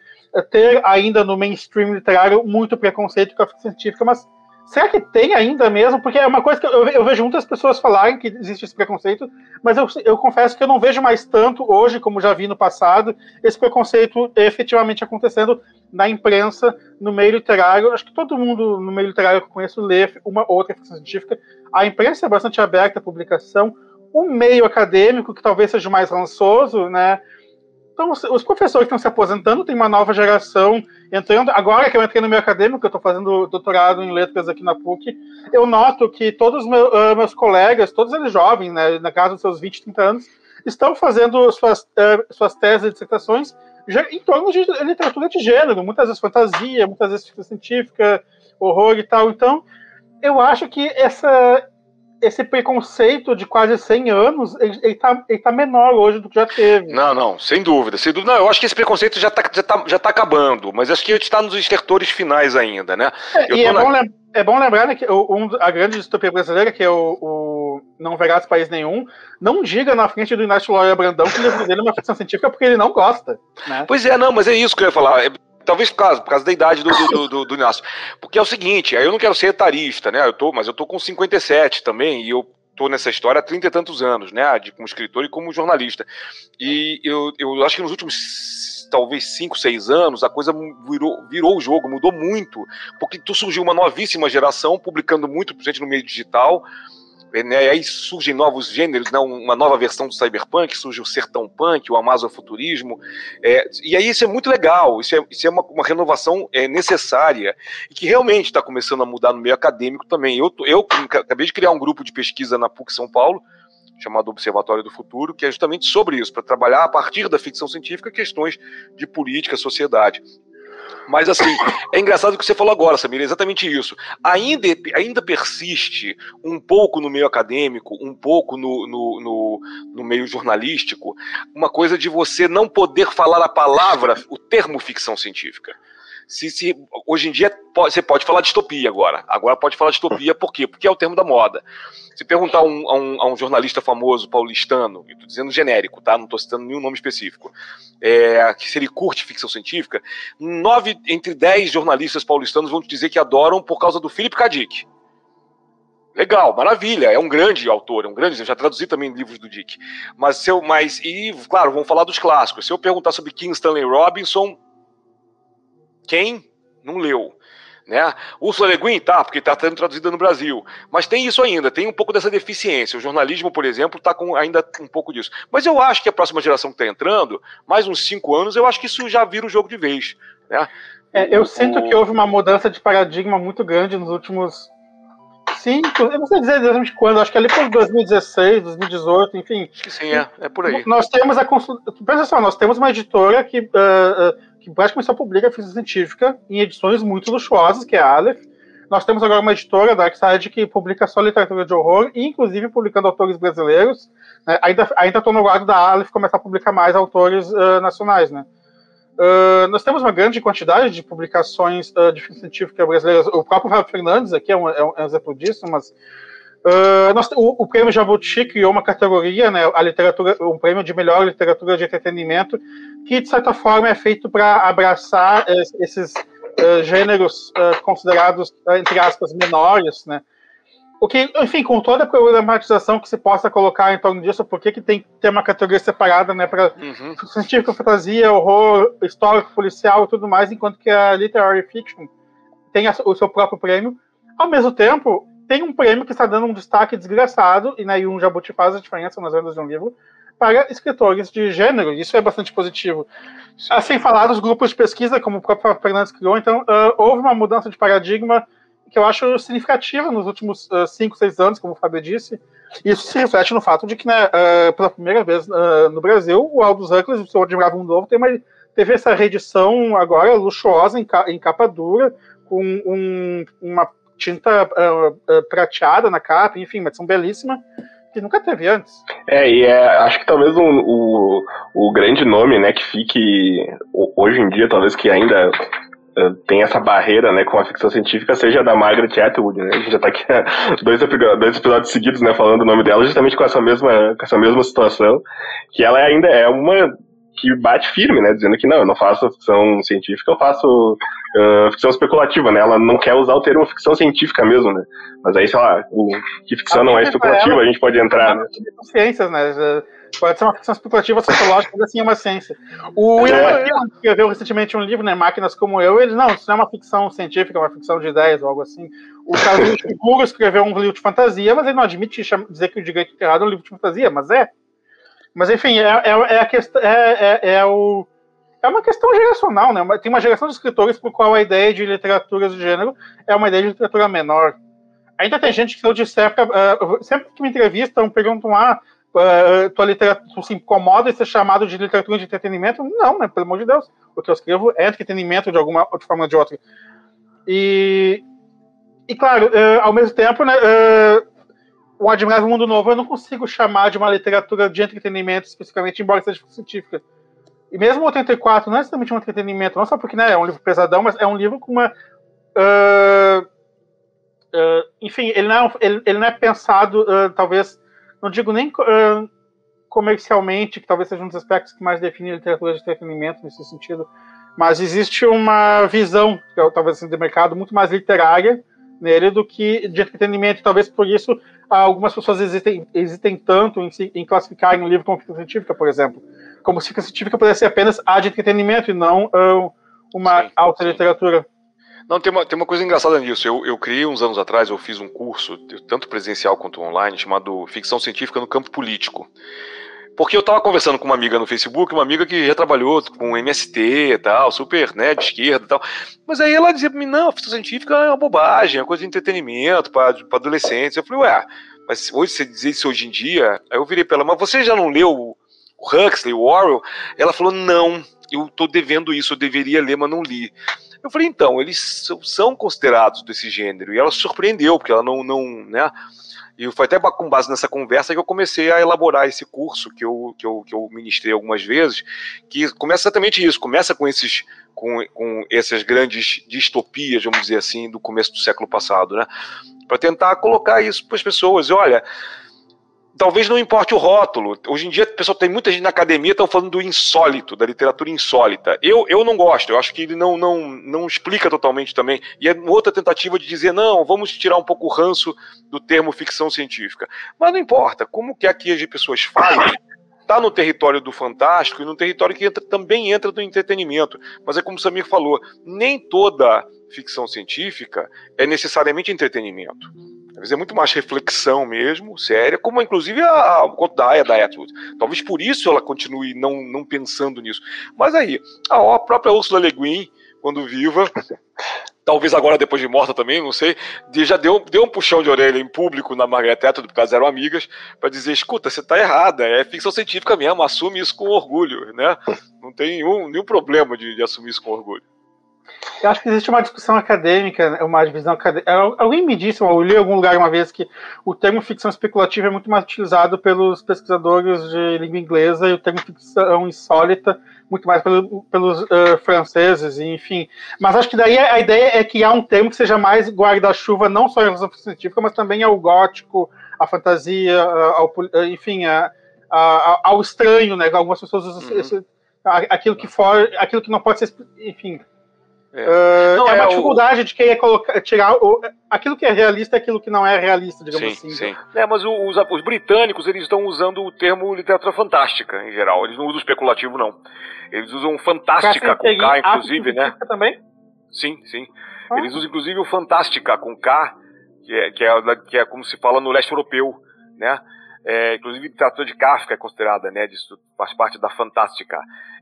ter ainda no mainstream literário muito preconceito com a ficção científica, mas será que tem ainda mesmo? Porque é uma coisa que eu, eu vejo muitas pessoas falarem que existe esse preconceito, mas eu, eu, confesso que eu não vejo mais tanto hoje, como já vi no passado, esse preconceito efetivamente acontecendo na imprensa, no meio literário. Acho que todo mundo no meio literário que eu conheço lê uma ou outra ficção científica. A imprensa é bastante aberta à publicação. O meio acadêmico, que talvez seja mais rançoso, né? Então, os professores estão se aposentando, tem uma nova geração entrando. Agora que eu entrei no meio acadêmico, eu estou fazendo doutorado em letras aqui na PUC, eu noto que todos os meus, uh, meus colegas, todos eles jovens, né, na casa dos seus 20, 30 anos, estão fazendo suas, uh, suas teses e dissertações em torno de literatura de gênero, muitas vezes fantasia, muitas vezes ficção científica, horror e tal. Então, eu acho que essa, esse preconceito de quase 100 anos, ele, ele, tá, ele tá menor hoje do que já teve. Não, não, sem dúvida, sem dúvida. Não, eu acho que esse preconceito já está já tá, já tá acabando, mas acho que está nos estertores finais ainda, né? É, e é, na... bom é, bom lembrar né, que um, a grande distopia brasileira, que é o, o Não Verás País Nenhum, não diga na frente do Inácio Loya Brandão que o livro dele é uma ficção científica porque ele não gosta. Né? Pois é, não, mas é isso que eu ia falar. Talvez por causa, por causa da idade do, do, do, do Inácio. Porque é o seguinte, eu não quero ser etarista, né? Eu tô, mas eu tô com 57 também, e eu tô nessa história há 30 e tantos anos, né? De, como escritor e como jornalista. E eu, eu acho que nos últimos talvez 5, 6 anos, a coisa virou, virou o jogo, mudou muito, porque tu surgiu uma novíssima geração publicando muito, principalmente no meio digital, né, e aí surgem novos gêneros, né, uma nova versão do cyberpunk, surge o sertão punk, o amazofuturismo, é, e aí isso é muito legal, isso é, isso é uma, uma renovação é, necessária, e que realmente está começando a mudar no meio acadêmico também. Eu, eu acabei de criar um grupo de pesquisa na PUC São Paulo, chamado Observatório do Futuro, que é justamente sobre isso, para trabalhar a partir da ficção científica questões de política, sociedade. Mas assim, é engraçado o que você falou agora, Samir, é exatamente isso. Ainda, ainda persiste um pouco no meio acadêmico, um pouco no, no, no, no, meio jornalístico, uma coisa de você não poder falar a palavra, o termo ficção científica. Se, se, hoje em dia você pode falar distopia agora. Agora pode falar distopia, por quê? Porque é o termo da moda. Se perguntar a um, a um, a um jornalista famoso paulistano, estou dizendo genérico, tá? Não estou citando nenhum nome específico, é, que se ele curte ficção científica, nove entre dez jornalistas paulistanos vão te dizer que adoram por causa do Philip K. Dick. Legal, maravilha, é um grande autor, é um grande, eu já traduzi também livros do Dick. Mas se eu, mas e claro, vamos falar dos clássicos. Se eu perguntar sobre King Stanley Robinson, quem não leu? Né? Ursula Le Guin, tá, porque está sendo traduzida no Brasil. Mas tem isso ainda, tem um pouco dessa deficiência. O jornalismo, por exemplo, está com ainda um pouco disso. Mas eu acho que a próxima geração que está entrando, mais uns cinco anos, eu acho que isso já vira o jogo de vez. Né? É, eu o, sinto o... que houve uma mudança de paradigma muito grande nos últimos Sim, eu não sei dizer exatamente quando, acho que ali por 2016, 2018, enfim. Acho que sim, é, é por aí. Nós temos a Pensa só, nós temos uma editora que, uh, uh, que praticamente só publica ficção científica em edições muito luxuosas, que é a Aleph. Nós temos agora uma editora, Darkside, que publica só literatura de horror, inclusive publicando autores brasileiros. Né? Ainda estou no guardo da Aleph começar a publicar mais autores uh, nacionais, né? Uh, nós temos uma grande quantidade de publicações uh, de ficção científica brasileiras. O próprio Rafael Fernandes aqui é um, é um, exemplo disso, mas uh, nós, o, o, prêmio Jabuti criou uma categoria, né, a literatura, um prêmio de melhor literatura de entretenimento, que de certa forma é feito para abraçar esses gêneros considerados entre aspas menores, né, o que, enfim, com toda a problematização que se possa colocar em torno disso, por que, que tem que ter uma categoria separada, né, para uhum. científico, fantasia, horror, histórico, policial e tudo mais, enquanto que a literary fiction tem a, o seu próprio prêmio. Ao mesmo tempo, tem um prêmio que está dando um destaque desgraçado, e né, um jabuti faz a diferença nas vendas de um livro, para escritores de gênero, isso é bastante positivo. Sem falar dos grupos de pesquisa, como o próprio Fernandes criou, então uh, houve uma mudança de paradigma que eu acho significativa nos últimos 5, uh, 6 anos, como o Fábio disse. Isso se reflete no fato de que, né, uh, pela primeira vez uh, no Brasil, o Aldous Huxley, o Senhor de Bravo Novo, uma, teve essa reedição agora luxuosa, em, ca, em capa dura, com um, uma tinta prateada na capa, enfim, uma edição belíssima que nunca teve antes. É, e é, acho que talvez o, o, o grande nome, né, que fique hoje em dia, talvez que ainda tem essa barreira, né, com a ficção científica, seja da Margaret Atwood, né? A gente já tá aqui dois, dois episódios seguidos, né, falando o nome dela, justamente com essa mesma, com essa mesma situação, que ela ainda é uma que bate firme, né, dizendo que não, eu não faço ficção científica, eu faço uh, ficção especulativa, né, ela não quer usar o termo ficção científica mesmo, né, mas aí, sei lá, o, que ficção a não é especulativa, ela, a gente pode entrar, né. Ciências, né, Pode ser uma ficção especulativa sociológica, mas assim é uma ciência. O William é. escreveu recentemente um livro, né, Máquinas como Eu, ele, não, isso não é uma ficção científica, é uma ficção de ideias ou algo assim. O Carlos Seguro escreveu um livro de fantasia, mas ele não admite dizer que o Direito Errado é um livro de fantasia, mas é. Mas enfim, é, é, é a questão, é, é, é, o, é uma questão geracional, né? Tem uma geração de escritores por qual a ideia de literatura de gênero é uma ideia de literatura menor. Ainda tem gente que se eu disser, uh, sempre que me entrevistam, perguntam, ah, uh, tua literatura se incomoda em ser chamado de literatura de entretenimento? Não, né? Pelo amor de Deus. O que eu escrevo é entretenimento de alguma de forma ou de outra. E, e claro, uh, ao mesmo tempo, né, uh, o Admirável Mundo Novo eu não consigo chamar de uma literatura de entretenimento especificamente, embora seja científica. E mesmo o 84 não é exatamente um entretenimento, não só porque né, é um livro pesadão, mas é um livro com uma. Uh, enfim, ele não é, ele, ele não é pensado, talvez, não digo nem uh, comercialmente, que talvez seja um dos aspectos que mais define a literatura de entretenimento nesse sentido, mas existe uma visão, talvez assim, de mercado muito mais literária nele do que de entretenimento. Talvez por isso algumas pessoas hesitem, hesitem tanto em, em classificarem um livro como ficção científica, por exemplo. Como se ficção científica pudesse ser apenas a de entretenimento e não uh, uma sim, alta sim. literatura. Não, tem uma, tem uma coisa engraçada nisso. Eu, eu criei uns anos atrás, eu fiz um curso, tanto presencial quanto online, chamado Ficção Científica no Campo Político. Porque eu estava conversando com uma amiga no Facebook, uma amiga que já trabalhou com MST e tal, super, né, de esquerda e tal. Mas aí ela dizia pra mim, não, ficção científica é uma bobagem, é uma coisa de entretenimento para adolescentes. Eu falei, ué, mas hoje você dizer isso hoje em dia, aí eu virei pra ela, mas você já não leu o Huxley, o Orwell? Ela falou, não, eu tô devendo isso, eu deveria ler, mas não li. Eu falei, então, eles são considerados desse gênero. E ela surpreendeu, porque ela não, não né? E foi até com base nessa conversa que eu comecei a elaborar esse curso que eu, que eu, que eu ministrei algumas vezes, que começa exatamente isso, começa com esses com, com essas grandes distopias, vamos dizer assim, do começo do século passado, né? Para tentar colocar isso para as pessoas. E olha, talvez não importe o rótulo. Hoje em dia, pessoal, tem muita gente na academia estão falando do insólito, da literatura insólita. Eu, eu não gosto, eu acho que ele não, não, não explica totalmente também. E é outra tentativa de dizer, não, vamos tirar um pouco o ranço do termo ficção científica. Mas não importa, como que aqui as pessoas fazem, está no território do fantástico e no território que entra, também entra do entretenimento. Mas é como o Samir falou, nem toda ficção científica é necessariamente entretenimento. Vezes é muito mais reflexão mesmo, séria, como inclusive a, o conto da Aya da Atwood. Talvez por isso ela continue não, não pensando nisso. Mas aí, a própria Ursula Le Guin, quando viva, talvez agora depois de morta também, não sei, já deu, deu um puxão de orelha em público na Margaret Atwood, porque elas eram amigas, para dizer, escuta, você está errada, é ficção científica mesmo, assume isso com orgulho, né? Não tem nenhum, nenhum problema de, de assumir isso com orgulho. Eu acho que existe uma discussão acadêmica, uma divisão acadêmica. Alguém me disse, ou eu li em algum lugar uma vez, que o termo ficção especulativa é muito mais utilizado pelos pesquisadores de língua inglesa e o termo ficção insólita muito mais pelo, pelos uh, franceses, enfim. Mas acho que daí a ideia é que há um termo que seja mais guarda-chuva, não só em relação científica, mas também ao gótico, à fantasia, ao, enfim, a, a, ao estranho, né? Algumas pessoas usam uhum. esse, aquilo que for, aquilo que não pode ser, enfim, é, uh, não, é, é uma dificuldade o... de querer colocar, tirar o, aquilo que é realista e aquilo que não é realista, digamos sim, assim. Sim. É, mas os, os, britânicos eles estão usando o termo literatura fantástica em geral. Eles não usam especulativo, não. Eles usam fantástica com K, inclusive, né? Também? Sim, sim. Ah. Eles usam inclusive o fantástica com K, que é, que é, que é como se fala no leste europeu, né? É, inclusive literatura de Kafka é considerada, né, disso faz parte da fantástica.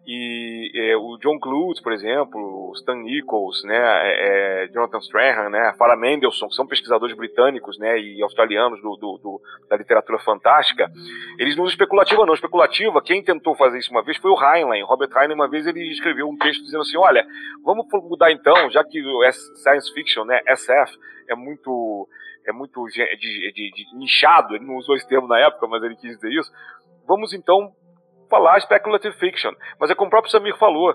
E é, o John Clute, por exemplo, Stan Nichols, né, é, é, Jonathan Strahan, né, Farah Mendelssohn, que são pesquisadores britânicos, né, e australianos do, do, do, da literatura fantástica, eles não usam especulativa não, especulativa, quem tentou fazer isso uma vez foi o Heinlein, Robert Heinlein uma vez ele escreveu um texto dizendo assim, olha, vamos mudar então, já que o science fiction, né, SF, é muito é muito de, de, de, nichado, ele não usou esse termo na época, mas ele quis dizer isso. Vamos então falar speculative fiction. Mas é como o próprio Samir falou,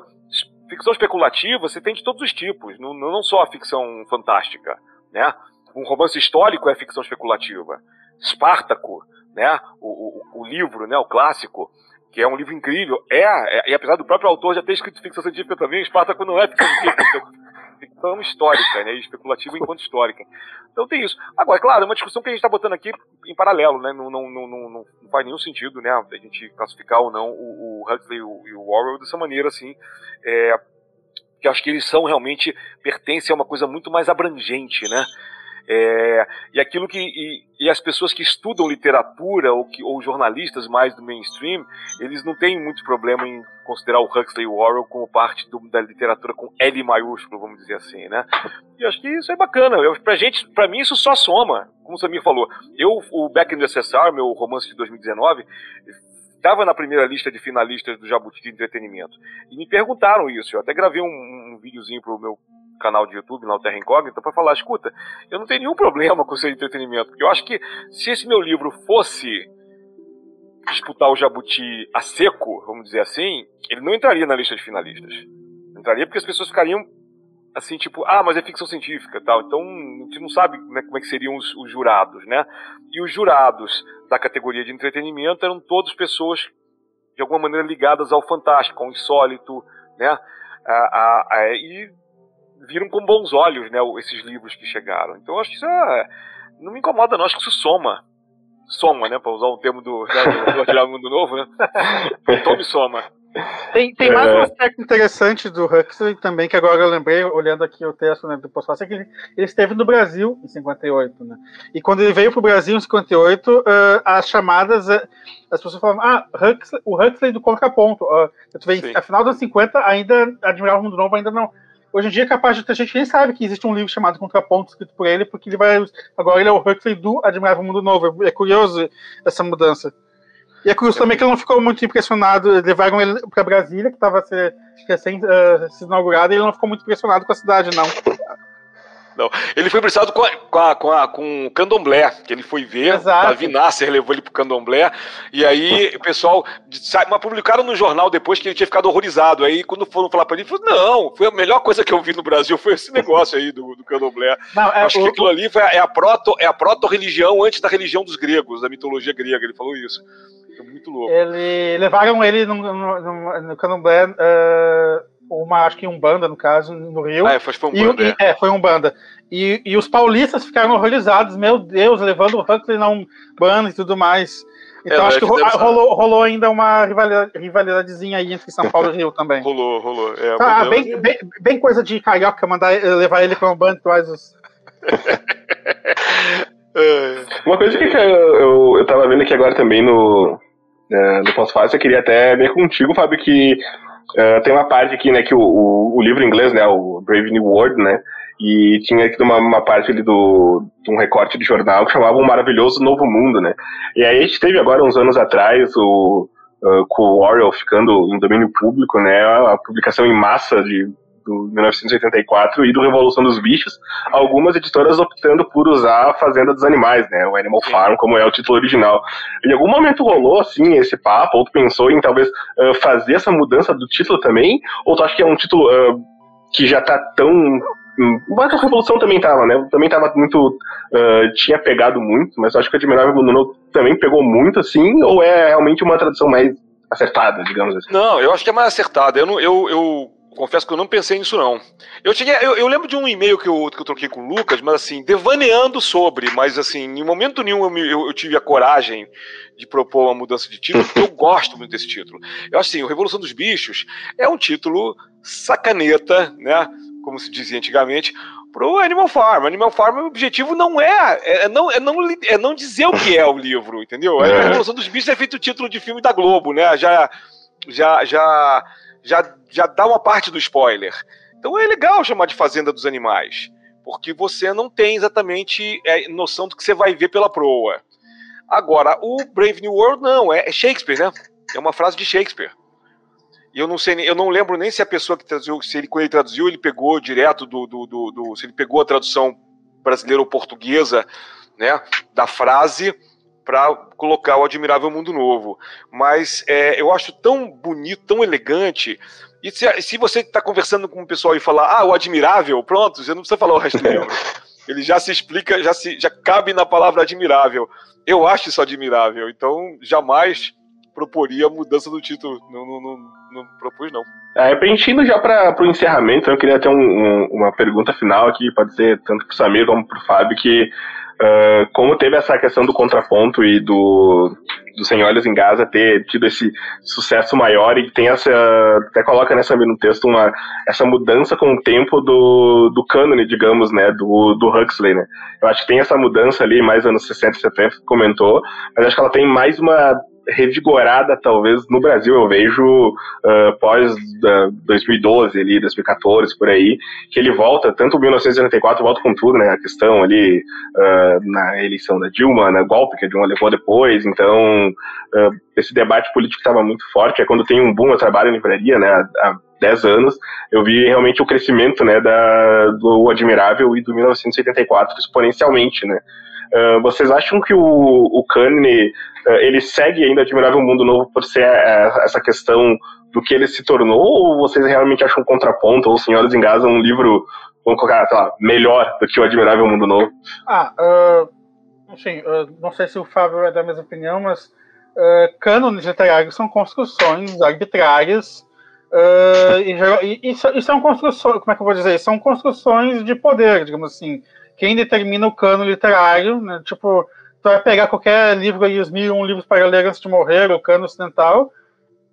ficção especulativa você tem de todos os tipos, não, não só a ficção fantástica, né? Um romance histórico é ficção especulativa. Espartaco, né? O, o, o livro, né? O clássico, que é um livro incrível, é, é, e apesar do próprio autor já ter escrito ficção científica também, Espartaco não é ficção científica ficção histórica, né? Especulativa enquanto histórica. Então tem isso. Agora, claro, é uma discussão que a gente está botando aqui em paralelo, né? Não, não, não, não, não faz nenhum sentido, né? A gente classificar ou não o, o Huxley o, e o Orwell dessa maneira, assim. É, que acho que eles são realmente pertencem a uma coisa muito mais abrangente, né? É, e aquilo que e, e, as pessoas que estudam literatura ou, que, ou jornalistas mais do mainstream, eles não têm muito problema em considerar o Huxley e Orwell como parte do, da literatura com L maiúsculo, vamos dizer assim, né? E acho que isso é bacana. Eu, pra gente, para mim isso só soma, como o Samir falou. Eu, o Back in the SSR, meu romance de 2019, estava na primeira lista de finalistas do Jabuti de Entretenimento. E me perguntaram isso. Eu até gravei um, um videozinho pro meu canal de YouTube, na Terra Incógnita, para falar: escuta, eu não tenho nenhum problema com o seu entretenimento, porque eu acho que se esse meu livro fosse disputar o Jabuti a seco, vamos dizer assim, ele não entraria na lista de finalistas. Entraria porque as pessoas ficariam assim, tipo, ah, mas é ficção científica tal. Então, a gente não sabe como é, como é que seriam os, os, jurados, né? E os jurados da categoria de entretenimento eram todas pessoas de alguma maneira ligadas ao fantástico, ao insólito, né? E viram com bons olhos, né, esses livros que chegaram. Então acho que isso é, não me incomoda não, acho que isso soma. Soma, né, para usar um termo do, né, do, do Mundo Novo, né? Tome soma. Tem, tem mais um é. aspecto interessante do Huxley também, que agora eu lembrei, olhando aqui o texto né, do Postfácil, é que ele, ele, esteve no Brasil em 58, né? E quando ele veio para o Brasil em 58, uh, as chamadas, uh, as pessoas falavam, ah, Huxley, o Huxley do contraponto. Uh, vem, afinal dos 50, ainda, Admirável Mundo Novo ainda não, Hoje em dia é capaz de ter gente que nem sabe que existe um livro chamado Contraponto escrito por ele, porque ele vai. Agora ele é o Huxley do Admirável Mundo Novo. É curioso essa mudança. E é curioso também que ele não ficou muito impressionado. Levaram ele para Brasília, que estava recém uh, se inaugurado, e ele não ficou muito impressionado com a cidade, não. Não. Ele foi impressionado com, a, com, a, com, a, com o candomblé, que ele foi ver. Exato. Davi Nasser levou ele pro candomblé. E aí o pessoal. Mas publicaram no jornal depois que ele tinha ficado horrorizado. Aí quando foram falar pra ele, ele falou: Não, foi a melhor coisa que eu vi no Brasil, foi esse negócio aí do, do candomblé. Não, é, Acho o, que aquilo ali foi, é a proto-religião é proto antes da religião dos gregos, da mitologia grega. Ele falou isso. Foi muito louco. Ele, levaram ele no, no, no, no candomblé. Uh uma, acho que um banda, no caso, no Rio. É, foi, foi um banda. E, é. é, foi um banda. E, e os paulistas ficaram horrorizados, meu Deus, levando o Huxley na um banda e tudo mais. Então é, acho que rolou, rolou, ainda uma rivalidadezinha aí entre São Paulo e Rio também. Rolou, rolou. É, tá, bem, bem, bem, coisa de carioca mandar levar ele para um bando faz os. uma coisa que eu, eu, eu tava vendo aqui agora também no, é, no pós-fácil, eu queria até ver contigo, Fábio, que Uh, tem uma parte aqui, né, que o, o, o, livro inglês, né, o Brave New World, né, e tinha aqui uma, uma parte ali do, de um recorte de jornal que chamava Um Maravilhoso Novo Mundo, né, e aí a gente teve agora, uns anos atrás, o, uh, com o Orwell ficando em domínio público, né, a publicação em massa de do 1984 e do Revolução dos Bichos, algumas editoras optando por usar a Fazenda dos Animais, né, o Animal Farm, como é o título original. Em algum momento rolou, assim, esse papo, ou tu pensou em talvez uh, fazer essa mudança do título também, ou tu acha que é um título uh, que já tá tão mas a Revolução também tava, né? Também tava muito. Uh, tinha pegado muito, mas eu acho que o Admirável Mundo também pegou muito, assim, ou é realmente uma tradução mais acertada, digamos assim? Não, eu acho que é mais acertada. Eu, não, eu, eu Confesso que eu não pensei nisso, não. Eu, tinha, eu, eu lembro de um e-mail que eu, que eu troquei com o Lucas, mas assim, devaneando sobre, mas assim, em momento nenhum eu, eu, eu tive a coragem de propor uma mudança de título, porque eu gosto muito desse título. Eu acho assim, o Revolução dos Bichos é um título sacaneta, né? Como se dizia antigamente, pro Animal Farm. Animal Farm, o objetivo não é, é, não, é, não, é não dizer o que é o livro, entendeu? A é. Revolução dos Bichos é feito o título de filme da Globo, né? Já, já, já já, já dá uma parte do spoiler. Então é legal chamar de Fazenda dos Animais, porque você não tem exatamente é, noção do que você vai ver pela proa. Agora, o Brave New World não, é, é Shakespeare, né? É uma frase de Shakespeare. E eu não sei, eu não lembro nem se a pessoa que traduziu, se ele quando ele traduziu, ele pegou direto do, do, do, do se ele pegou a tradução brasileira ou portuguesa, né, da frase para colocar o Admirável Mundo Novo. Mas é, eu acho tão bonito, tão elegante. E se, se você está conversando com o pessoal e falar, ah, o Admirável, pronto, você não precisa falar o resto do livro. Ele já se explica, já, se, já cabe na palavra admirável. Eu acho isso admirável, então jamais proporia a mudança do título. Não, não, não, não propus, não. É, preenchendo já para o encerramento, eu queria ter um, um, uma pergunta final aqui, pode ser tanto para o Samir como para o Fábio, que Uh, como teve essa questão do contraponto e do, do Sem Olhos em Gaza ter tido esse sucesso maior e tem essa, até coloca nessa no texto uma, essa mudança com o tempo do, do cânone, digamos, né, do, do Huxley, né. Eu acho que tem essa mudança ali, mais anos 60 e 70, que comentou, mas acho que ela tem mais uma revigorada, talvez, no Brasil, eu vejo uh, pós uh, 2012, ali, 2014, por aí, que ele volta, tanto 1984 volta com tudo, né, a questão ali uh, na eleição da Dilma, na golpe que a Dilma levou depois, então esse debate político estava muito forte, é quando tem um boom, eu trabalho em livraria, né, 10 anos, eu vi realmente o crescimento, né, da, do Admirável e do 1984 exponencialmente, né, Uh, vocês acham que o, o Kanye uh, ele segue ainda Admirável Mundo Novo por ser uh, essa questão do que ele se tornou, ou vocês realmente acham um contraponto, ou Senhoras em Gaza um livro, vamos colocar, sei lá, melhor do que o Admirável Mundo Novo? Ah, enfim, não sei se o Fábio é da mesma opinião, mas cânones literários são construções arbitrárias Uh, e, e, isso, isso é uma construção, como é que eu vou dizer? São construções de poder, digamos assim quem determina o cano literário, né? Tipo, tu vai pegar qualquer livro aí, os mil um livros para ler antes de morrer, o cano ocidental,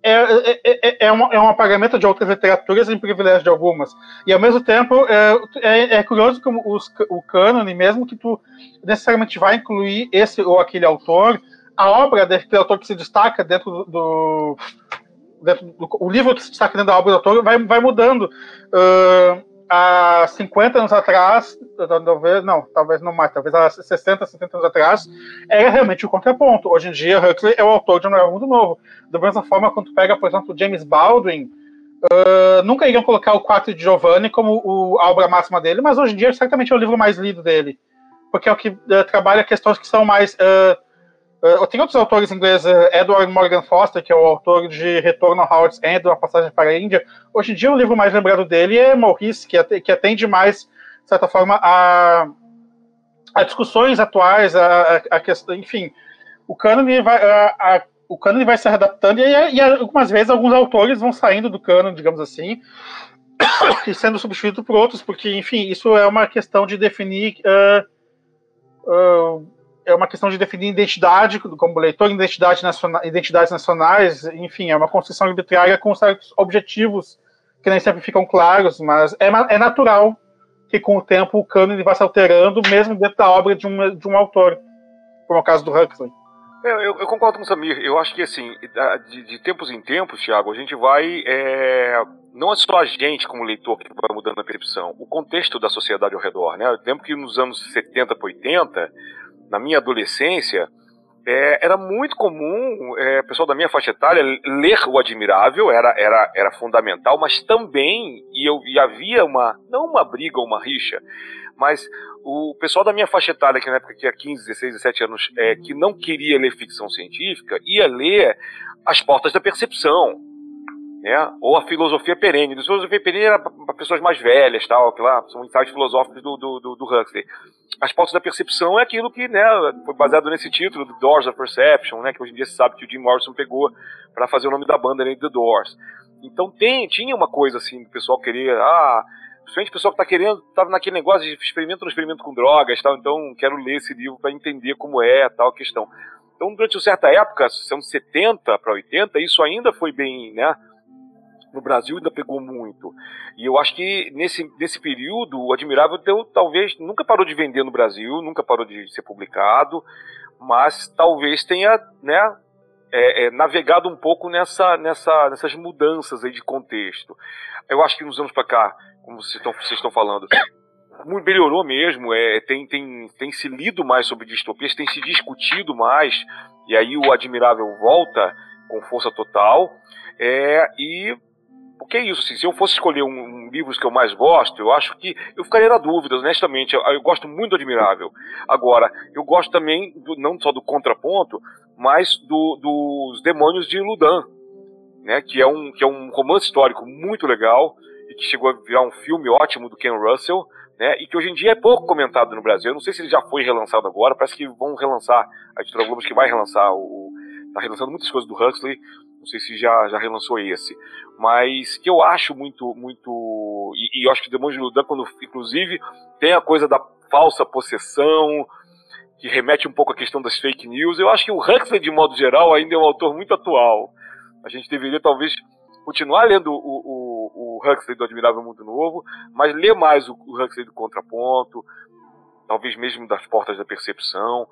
é, é, é, é, uma, é um apagamento de outras literaturas em privilégio de algumas. E ao mesmo tempo, é, é, é curioso que os, o cânone, mesmo que tu necessariamente vai incluir esse ou aquele autor, a obra daquele autor que se destaca dentro do, o livro que se destaca dentro da obra do autor vai, vai mudando. Uh, há 50 anos atrás, talvez, não, talvez não mais, talvez há 60, 70 anos atrás, era realmente o contraponto. Hoje em dia, Huxley é o autor de Um Novo Mundo Novo. Da mesma forma, quando pega, por exemplo, James Baldwin, uh, nunca iriam colocar o Quarto de Giovanni como o, a obra máxima dele, mas hoje em dia, certamente é o livro mais lido dele, porque é o que uh, trabalha questões que são mais... Uh, Uh, tem outros autores ingleses, Edward Morgan Foster, que é o autor de Retorno a Howard's End, Uma Passagem para a Índia. Hoje em dia, o livro mais lembrado dele é Maurice, que, que atende mais, de certa forma, a, a discussões atuais, a, a, a questão, enfim. O cânone vai, a, o cânone vai se adaptando e, e, algumas vezes alguns autores vão saindo do cânone, digamos assim, e sendo substituídos por outros, porque, enfim, isso é uma questão de definir... Uh, uh, é uma questão de definir identidade como leitor, identidade nacional, identidades nacionais, enfim, é uma construção arbitrária com certos objetivos que nem sempre ficam claros, mas é, é natural que com o tempo o cânone vá se alterando, mesmo dentro da obra de um, de um autor, como é o caso do Huxley. É, eu, eu, concordo com o Samir. Eu acho que, assim, de, de tempos em tempos, Thiago, a gente vai. É, não é só a gente, como leitor, que vai mudando a percepção. O contexto da sociedade ao redor, né? Eu lembro que nos anos 70 para 80, na minha adolescência, é, era muito comum, é, pessoal da minha faixa etária, ler o Admirável, era, era, era fundamental, mas também, e, eu, e havia uma, não uma briga uma rixa, mas o pessoal da minha faixa etária, que na época tinha 15, 16, 17 anos, é, que não queria ler ficção científica, ia ler As Portas da Percepção, né? ou a filosofia perene. A filosofia perene era para pessoas mais velhas, tal, que lá são ensaios filosóficos do, do, do, do Huxley. As pautas da percepção é aquilo que né, foi baseado nesse título, The Doors of Perception, né, que hoje em dia se sabe que o Jim Morrison pegou para fazer o nome da banda, né, The Doors. Então tem, tinha uma coisa assim, do pessoal querer, ah, principalmente o pessoal que está querendo, estava naquele negócio de experimento no experimento com drogas, tal, então quero ler esse livro para entender como é tal a questão. Então, durante uma certa época, são 70 para 80, isso ainda foi bem, né, no Brasil ainda pegou muito. E eu acho que nesse, nesse período, o Admirável deu, talvez nunca parou de vender no Brasil, nunca parou de ser publicado, mas talvez tenha né, é, é, navegado um pouco nessa, nessa, nessas mudanças aí de contexto. Eu acho que nos anos para cá, como vocês estão, vocês estão falando, melhorou mesmo, é, tem, tem, tem se lido mais sobre distopias, tem se discutido mais, e aí o Admirável volta com força total. É, e porque é isso, assim, se eu fosse escolher um, um livros que eu mais gosto, eu acho que eu ficaria na dúvida, honestamente. Eu, eu gosto muito do Admirável. Agora, eu gosto também, do, não só do contraponto, mas do, dos Demônios de Ludan, né, que, é um, que é um romance histórico muito legal e que chegou a virar um filme ótimo do Ken Russell, né, e que hoje em dia é pouco comentado no Brasil. Eu não sei se ele já foi relançado agora, parece que vão relançar, a editora Globo que vai relançar o, está relançando muitas coisas do Huxley, não sei se já, já relançou esse, mas que eu acho muito, muito, e, e eu acho que Demônio de Ludan, quando, inclusive, tem a coisa da falsa possessão, que remete um pouco à questão das fake news, eu acho que o Huxley, de modo geral, ainda é um autor muito atual. A gente deveria, talvez, continuar lendo o, o, o Huxley do Admirável Mundo Novo, mas ler mais o, o Huxley do Contraponto, talvez mesmo das Portas da Percepção,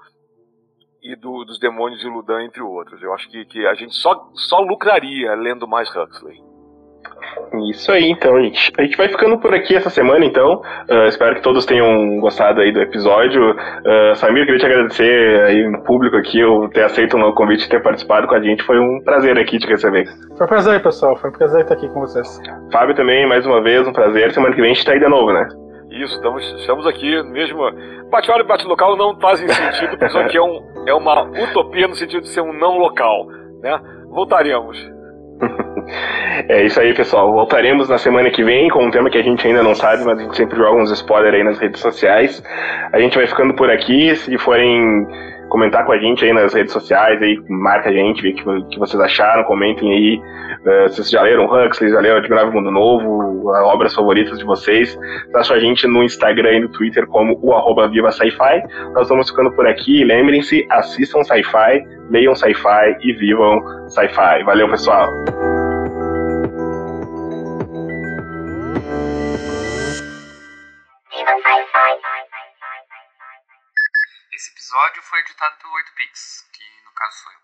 e do, dos Demônios de Ludan, entre outros. Eu acho que, que a gente só, só lucraria lendo mais Huxley. Isso aí, então, gente. A gente vai ficando por aqui essa semana, então. Uh, espero que todos tenham gostado aí do episódio. Uh, Samir, queria te agradecer aí no público aqui, eu ter aceito o convite e ter participado com a gente. Foi um prazer aqui te receber. Foi um prazer, pessoal. Foi um prazer estar aqui com vocês. Fábio também, mais uma vez, um prazer. Semana que vem a gente tá aí de novo, né? Isso, estamos, estamos aqui mesmo. Bate-hora e bate-local não fazem sentido, porque isso aqui é, um, é uma utopia no sentido de ser um não local. Né? Voltaremos. É isso aí, pessoal. Voltaremos na semana que vem com um tema que a gente ainda não sabe, mas a gente sempre joga uns spoilers aí nas redes sociais. A gente vai ficando por aqui. Se forem comentar com a gente aí nas redes sociais, aí marca a gente, vê o que, que vocês acharam, comentem aí uh, se vocês já leram Huxley, já leram Admirável Mundo Novo, as obras favoritas de vocês. Acham a gente no Instagram e no Twitter como o arroba Viva Sci-Fi. Nós vamos ficando por aqui. Lembrem-se, assistam Sci-Fi, leiam Sci-Fi e vivam Sci-Fi. Valeu, pessoal! Esse episódio foi editado pelo 8pix, que no caso sou eu.